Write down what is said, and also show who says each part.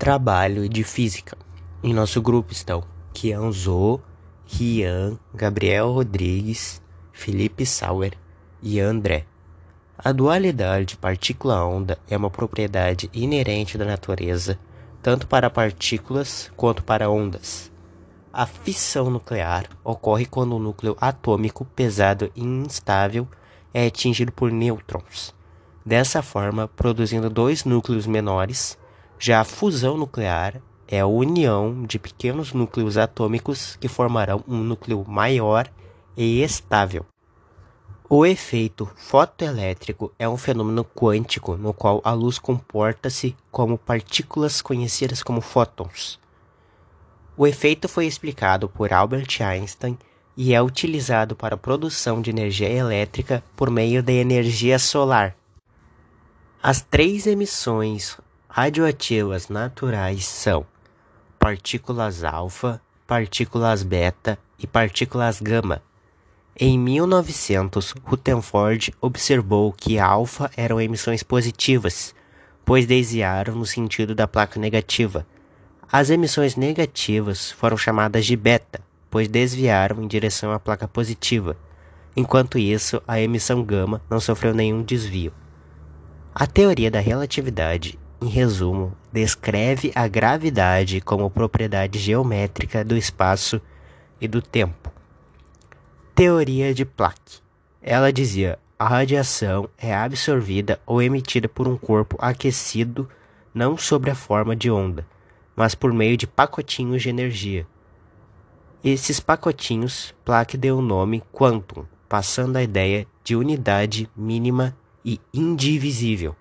Speaker 1: Trabalho de Física. Em nosso grupo estão Kian Zou, Rian, Gabriel Rodrigues, Felipe Sauer e André. A dualidade partícula-onda é uma propriedade inerente da natureza, tanto para partículas quanto para ondas. A fissão nuclear ocorre quando o núcleo atômico pesado e instável é atingido por nêutrons, dessa forma produzindo dois núcleos menores já a fusão nuclear é a união de pequenos núcleos atômicos que formarão um núcleo maior e estável. O efeito fotoelétrico é um fenômeno quântico no qual a luz comporta-se como partículas conhecidas como fótons. O efeito foi explicado por Albert Einstein e é utilizado para a produção de energia elétrica por meio da energia solar. As três emissões radioativas naturais são partículas alfa, partículas beta e partículas gama. Em 1900, Rutherford observou que alfa eram emissões positivas, pois desviaram no sentido da placa negativa. As emissões negativas foram chamadas de beta, pois desviaram em direção à placa positiva. Enquanto isso, a emissão gama não sofreu nenhum desvio. A teoria da relatividade em resumo, descreve a gravidade como propriedade geométrica do espaço e do tempo. Teoria de Planck. Ela dizia: a radiação é absorvida ou emitida por um corpo aquecido não sob a forma de onda, mas por meio de pacotinhos de energia. Esses pacotinhos Planck deu o nome quantum, passando a ideia de unidade mínima e indivisível.